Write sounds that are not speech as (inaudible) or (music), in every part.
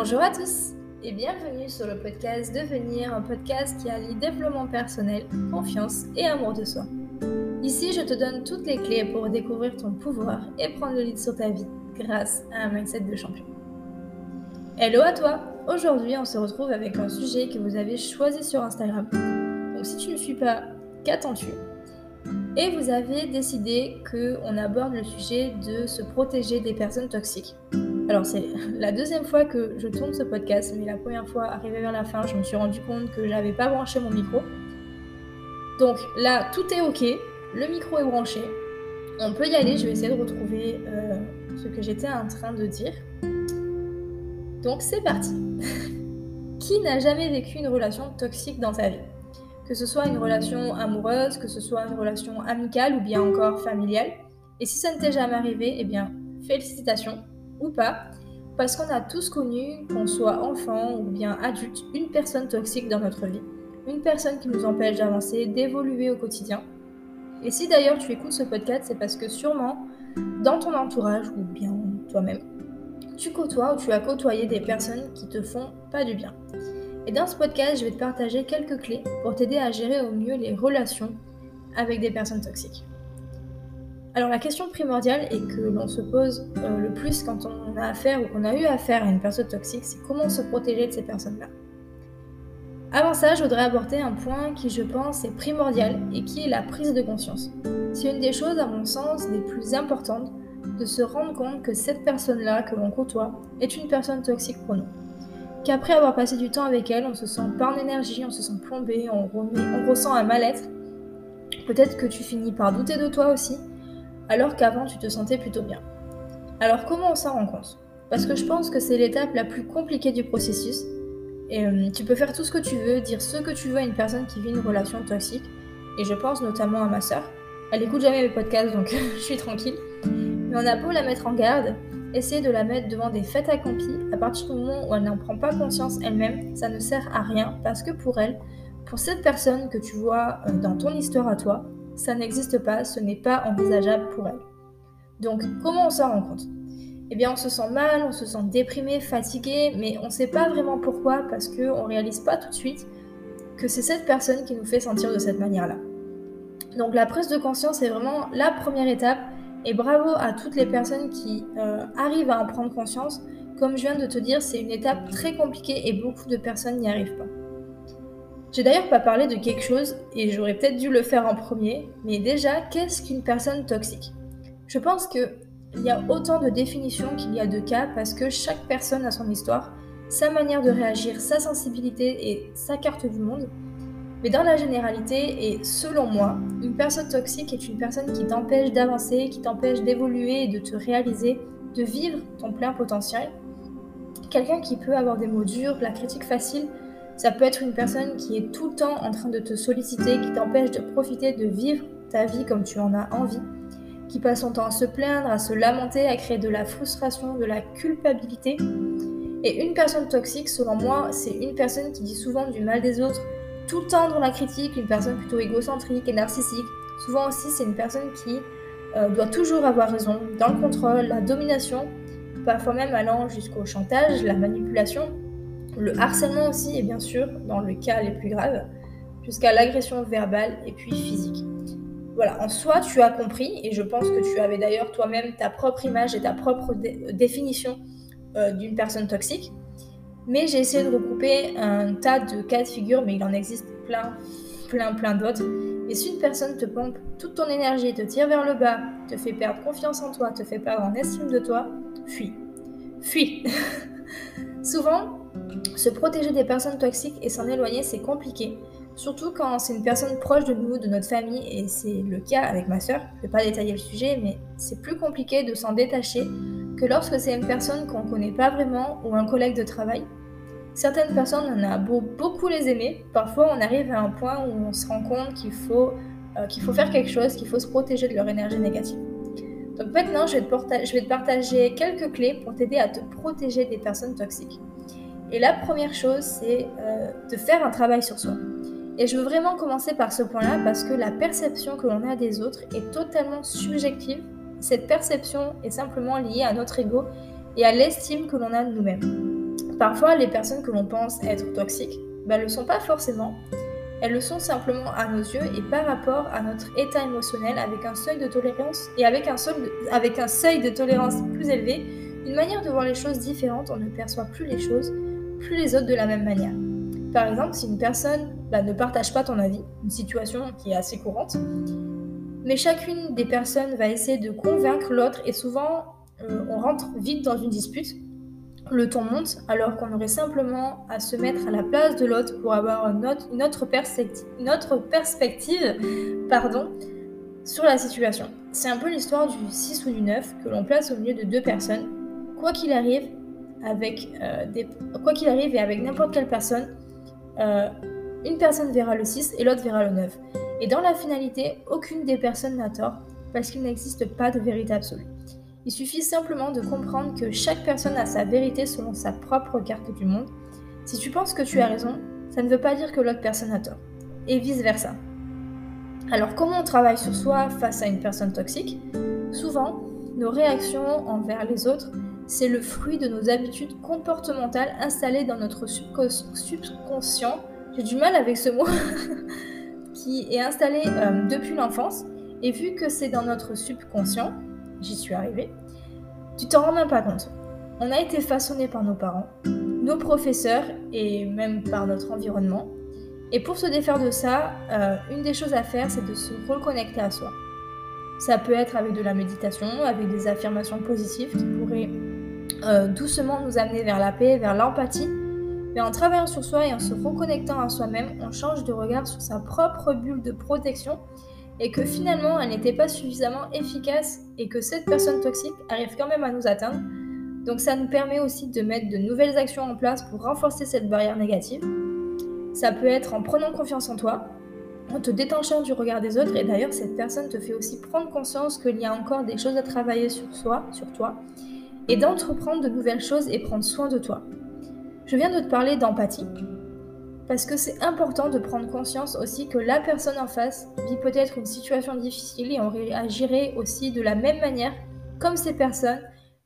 Bonjour à tous et bienvenue sur le podcast Devenir, un podcast qui allie développement personnel, confiance et amour de soi. Ici, je te donne toutes les clés pour découvrir ton pouvoir et prendre le lead sur ta vie grâce à un mindset de champion. Hello à toi Aujourd'hui, on se retrouve avec un sujet que vous avez choisi sur Instagram. Donc si tu ne suis pas, qu'attends-tu? Et vous avez décidé qu'on aborde le sujet de se protéger des personnes toxiques. Alors c'est la deuxième fois que je tourne ce podcast, mais la première fois, arrivé vers la fin, je me suis rendu compte que j'avais pas branché mon micro. Donc là, tout est ok, le micro est branché. On peut y aller, je vais essayer de retrouver euh, ce que j'étais en train de dire. Donc c'est parti. (laughs) Qui n'a jamais vécu une relation toxique dans sa vie? Que ce soit une relation amoureuse, que ce soit une relation amicale ou bien encore familiale. Et si ça ne t'est jamais arrivé, eh bien félicitations, ou pas, parce qu'on a tous connu, qu'on soit enfant ou bien adulte, une personne toxique dans notre vie. Une personne qui nous empêche d'avancer, d'évoluer au quotidien. Et si d'ailleurs tu écoutes ce podcast, c'est parce que sûrement, dans ton entourage ou bien toi-même, tu côtoies ou tu as côtoyé des personnes qui te font pas du bien. Et dans ce podcast, je vais te partager quelques clés pour t'aider à gérer au mieux les relations avec des personnes toxiques. Alors la question primordiale et que l'on se pose euh, le plus quand on a affaire ou qu'on a eu affaire à une personne toxique, c'est comment se protéger de ces personnes-là. Avant ça, je voudrais aborder un point qui, je pense, est primordial et qui est la prise de conscience. C'est une des choses, à mon sens, les plus importantes de se rendre compte que cette personne-là que l'on côtoie est une personne toxique pour nous. Qu'après avoir passé du temps avec elle, on se sent pas en énergie, on se sent plombé, on ressent un mal-être. Peut-être que tu finis par douter de toi aussi, alors qu'avant tu te sentais plutôt bien. Alors comment on s'en rend compte? Parce que je pense que c'est l'étape la plus compliquée du processus. Et euh, tu peux faire tout ce que tu veux, dire ce que tu veux à une personne qui vit une relation toxique. Et je pense notamment à ma sœur. Elle écoute jamais mes podcasts, donc (laughs) je suis tranquille. Mais on a beau la mettre en garde, essayer de la mettre devant des fêtes accomplies, à partir du moment où elle n'en prend pas conscience elle-même, ça ne sert à rien parce que pour elle, pour cette personne que tu vois euh, dans ton histoire à toi, ça n'existe pas, ce n'est pas envisageable pour elle. Donc comment on s'en rend compte? Eh bien on se sent mal, on se sent déprimé, fatigué, mais on ne sait pas vraiment pourquoi parce qu'on ne réalise pas tout de suite que c'est cette personne qui nous fait sentir de cette manière-là. Donc la prise de conscience est vraiment la première étape et bravo à toutes les personnes qui euh, arrivent à en prendre conscience. Comme je viens de te dire, c'est une étape très compliquée et beaucoup de personnes n'y arrivent pas. J'ai d'ailleurs pas parlé de quelque chose, et j'aurais peut-être dû le faire en premier, mais déjà, qu'est-ce qu'une personne toxique? Je pense qu'il y a autant de définitions qu'il y a de cas parce que chaque personne a son histoire, sa manière de réagir, sa sensibilité et sa carte du monde. Mais dans la généralité, et selon moi, une personne toxique est une personne qui t'empêche d'avancer, qui t'empêche d'évoluer et de te réaliser, de vivre ton plein potentiel. Quelqu'un qui peut avoir des mots durs, la critique facile, ça peut être une personne qui est tout le temps en train de te solliciter, qui t'empêche de profiter, de vivre ta vie comme tu en as envie, qui passe son temps à se plaindre, à se lamenter, à créer de la frustration, de la culpabilité. Et une personne toxique, selon moi, c'est une personne qui dit souvent du mal des autres, tout le temps dans la critique, une personne plutôt égocentrique et narcissique. Souvent aussi, c'est une personne qui euh, doit toujours avoir raison, dans le contrôle, la domination, parfois même allant jusqu'au chantage, la manipulation le harcèlement aussi, et bien sûr, dans le cas les plus graves, jusqu'à l'agression verbale et puis physique. Voilà, en soi, tu as compris, et je pense que tu avais d'ailleurs toi-même ta propre image et ta propre définition euh, d'une personne toxique. Mais j'ai essayé de regrouper un tas de cas de figure, mais il en existe plein, plein, plein d'autres. Et si une personne te pompe toute ton énergie, te tire vers le bas, te fait perdre confiance en toi, te fait perdre en estime de toi, fuis. Fuis. (laughs) Souvent, se protéger des personnes toxiques et s'en éloigner, c'est compliqué. Surtout quand c'est une personne proche de nous, de notre famille, et c'est le cas avec ma soeur. Je ne vais pas détailler le sujet, mais c'est plus compliqué de s'en détacher que lorsque c'est une personne qu'on ne connaît pas vraiment ou un collègue de travail. Certaines personnes, on a beau beaucoup les aimer, parfois on arrive à un point où on se rend compte qu'il faut, euh, qu'il faut faire quelque chose, qu'il faut se protéger de leur énergie négative. Donc maintenant, je vais te, partager quelques clés pour t'aider à te protéger des personnes toxiques. Et la première chose, c'est euh, de faire un travail sur soi. Et je veux vraiment commencer par ce point-là parce que la perception que l'on a des autres est totalement subjective. Cette perception est simplement liée à notre ego et à l'estime que l'on a de nous-mêmes. Parfois, les personnes que l'on pense être toxiques ne ben, le sont pas forcément. Elles le sont simplement à nos yeux et par rapport à notre état émotionnel avec un seuil de tolérance et avec un, seuil de, tolérance plus élevé, une manière de voir les choses différentes, on ne perçoit plus les choses, plus les autres de la même manière. Par exemple, si une personne ben, ne partage pas ton avis, une situation qui est assez courante, mais chacune des personnes va essayer de convaincre l'autre et souvent euh, on rentre vite dans une dispute le ton monte alors qu'on aurait simplement à se mettre à la place de l'autre pour avoir une autre, perspective, pardon, sur la situation. C'est un peu l'histoire du 6 ou du 9 que l'on place au milieu de deux personnes. Quoi qu'il arrive, avec euh, quoi qu'il arrive et avec n'importe quelle personne, euh, une personne verra le 6 et l'autre verra le 9. Et dans la finalité, aucune des personnes n'a tort parce qu'il n'existe pas de vérité absolue. Il suffit simplement de comprendre que chaque personne a sa vérité selon sa propre carte du monde. Si tu penses que tu as raison, ça ne veut pas dire que l'autre personne a tort. Et vice-versa. Alors comment on travaille sur soi face à une personne toxique? Souvent, nos réactions envers les autres, c'est le fruit de nos habitudes comportementales installées dans notre subconscient. J'ai du mal avec ce mot. (laughs) qui est installé euh, depuis l'enfance. Et vu que c'est dans notre subconscient, j'y suis arrivée, tu t'en rends même pas compte. On a été façonné par nos parents, nos professeurs et même par notre environnement. Et pour se défaire de ça, euh, une des choses à faire, c'est de se reconnecter à soi. Ça peut être avec de la méditation, avec des affirmations positives qui pourraient euh, doucement nous amener vers la paix, vers l'empathie. Mais en travaillant sur soi et en se reconnectant à soi-même, on change de regard sur sa propre bulle de protection et que finalement elle n'était pas suffisamment efficace et que cette personne toxique arrive quand même à nous atteindre. Donc ça nous permet aussi de mettre de nouvelles actions en place pour renforcer cette barrière négative. Ça peut être en prenant confiance en toi, en te détachant du regard des autres et d'ailleurs cette personne te fait aussi prendre conscience qu'il y a encore des choses à travailler sur soi, sur toi et d'entreprendre de nouvelles choses et prendre soin de toi. Je viens de te parler d'empathie parce que c'est important de prendre conscience aussi que la personne en face vit peut-être une situation difficile et on réagirait aussi de la même manière comme ces personnes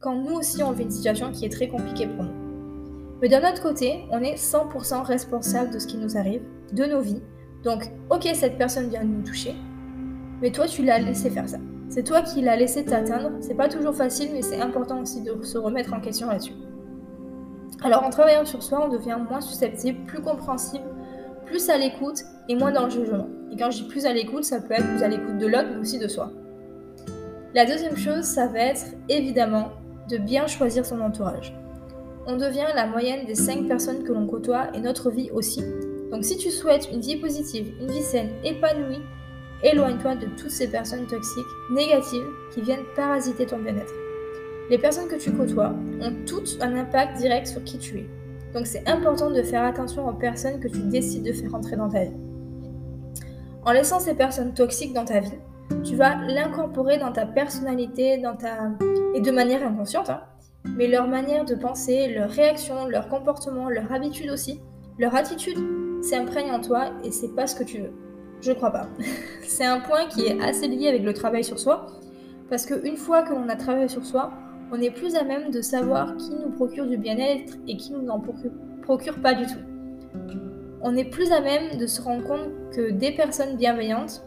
quand nous aussi on vit une situation qui est très compliquée pour nous. Mais d'un autre côté, on est 100% responsable de ce qui nous arrive, de nos vies. Donc, ok, cette personne vient de nous toucher, mais toi tu l'as laissé faire ça. C'est toi qui l'as laissé t'atteindre. C'est pas toujours facile, mais c'est important aussi de se remettre en question là-dessus. Alors en travaillant sur soi, on devient moins susceptible, plus compréhensible, plus à l'écoute et moins dans le jugement. Et quand je dis plus à l'écoute, ça peut être plus à l'écoute de l'autre, mais aussi de soi. La deuxième chose, ça va être évidemment de bien choisir son entourage. On devient la moyenne des 5 personnes que l'on côtoie et notre vie aussi. Donc si tu souhaites une vie positive, une vie saine, épanouie, éloigne-toi de toutes ces personnes toxiques, négatives, qui viennent parasiter ton bien-être. Les personnes que tu côtoies ont toutes un impact direct sur qui tu es. Donc c'est important de faire attention aux personnes que tu décides de faire entrer dans ta vie. En laissant ces personnes toxiques dans ta vie, tu vas l'incorporer dans ta personnalité, dans ta et de manière inconsciente. Hein. Mais leur manière de penser, leurs réactions, leur comportement, leur habitude aussi, leur attitude s'imprègne en toi et c'est pas ce que tu veux. Je crois pas. (laughs) c'est un point qui est assez lié avec le travail sur soi parce qu'une fois que l'on a travaillé sur soi, on est plus à même de savoir qui nous procure du bien-être et qui nous n'en procure, pas du tout. On est plus à même de se rendre compte que des personnes bienveillantes,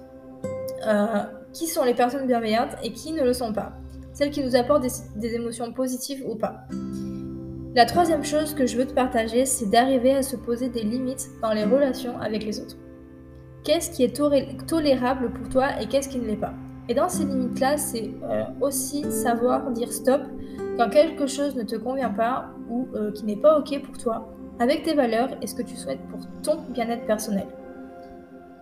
euh, qui sont les personnes bienveillantes et qui ne le sont pas. Celles qui nous apportent des, émotions positives ou pas. La troisième chose que je veux te partager, c'est d'arriver à se poser des limites dans les relations avec les autres. Qu'est-ce qui est tolérable pour toi et qu'est-ce qui ne l'est pas? Et dans ces limites-là, c'est euh, aussi savoir dire stop quand quelque chose ne te convient pas ou euh, qui n'est pas OK pour toi, avec tes valeurs et ce que tu souhaites pour ton bien-être personnel.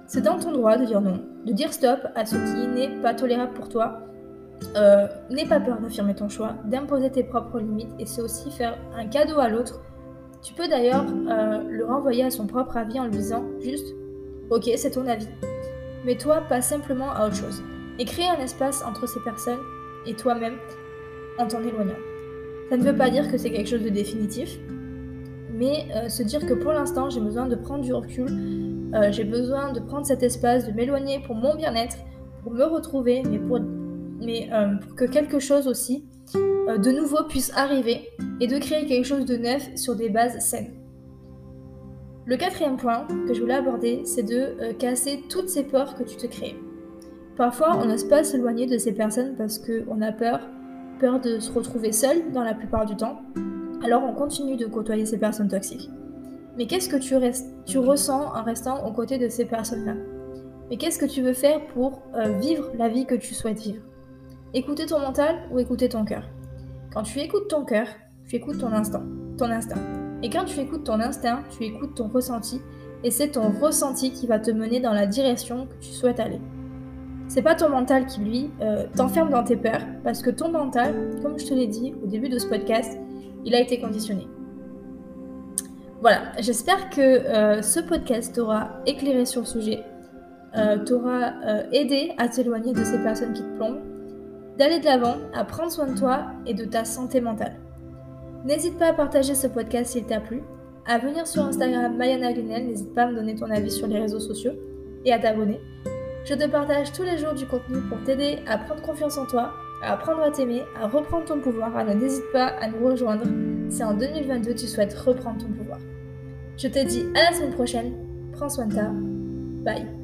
C'est dans ton droit de dire non, de dire stop à ce qui n'est pas tolérable pour toi. Euh, N'aie pas peur d'affirmer ton choix, d'imposer tes propres limites et c'est aussi faire un cadeau à l'autre. Tu peux d'ailleurs le renvoyer à son propre avis en lui disant juste Ok, c'est ton avis. Mais toi, pas simplement à autre chose et créer un espace entre ces personnes et toi-même en t'en éloignant. Ça ne veut pas dire que c'est quelque chose de définitif, mais euh, se dire que pour l'instant j'ai besoin de prendre du recul, euh, j'ai besoin de prendre cet espace, de m'éloigner pour mon bien-être, pour me retrouver, mais pour, euh, pour que quelque chose aussi de nouveau puisse arriver et de créer quelque chose de neuf sur des bases saines. Le quatrième point que je voulais aborder, c'est de casser toutes ces peurs que tu te crées. Parfois, on n'ose pas s'éloigner de ces personnes parce qu'on a peur, peur de se retrouver seul dans la plupart du temps. Alors on continue de côtoyer ces personnes toxiques. Mais qu'est-ce que tu, ressens en restant aux côtés de ces personnes-là? Mais qu'est-ce que tu veux faire pour euh, vivre la vie que tu souhaites vivre? Écouter ton mental ou écouter ton cœur Quand tu écoutes ton cœur, tu écoutes ton instinct, ton instinct. Et quand tu écoutes ton instinct, tu écoutes ton ressenti, et c'est ton ressenti qui va te mener dans la direction que tu souhaites aller. C'est pas ton mental qui, lui, euh, t'enferme dans tes peurs, parce que ton mental, comme je te l'ai dit au début de ce podcast, il a été conditionné. Voilà, j'espère que euh, ce podcast t'aura éclairé sur le sujet, euh, t'aura aidé à t'éloigner de ces personnes qui te plombent, d'aller de l'avant, à prendre soin de toi et de ta santé mentale. N'hésite pas à partager ce podcast s'il t'a plu, à venir sur Instagram Mayana n'hésite pas à me donner ton avis sur les réseaux sociaux et à t'abonner. Je te partage tous les jours du contenu pour t'aider à prendre confiance en toi, à apprendre à t'aimer, à reprendre ton pouvoir. Alors n'hésite pas à nous rejoindre si en 2022 tu souhaites reprendre ton pouvoir. Je te dis à la semaine prochaine. Prends soin de toi. Bye.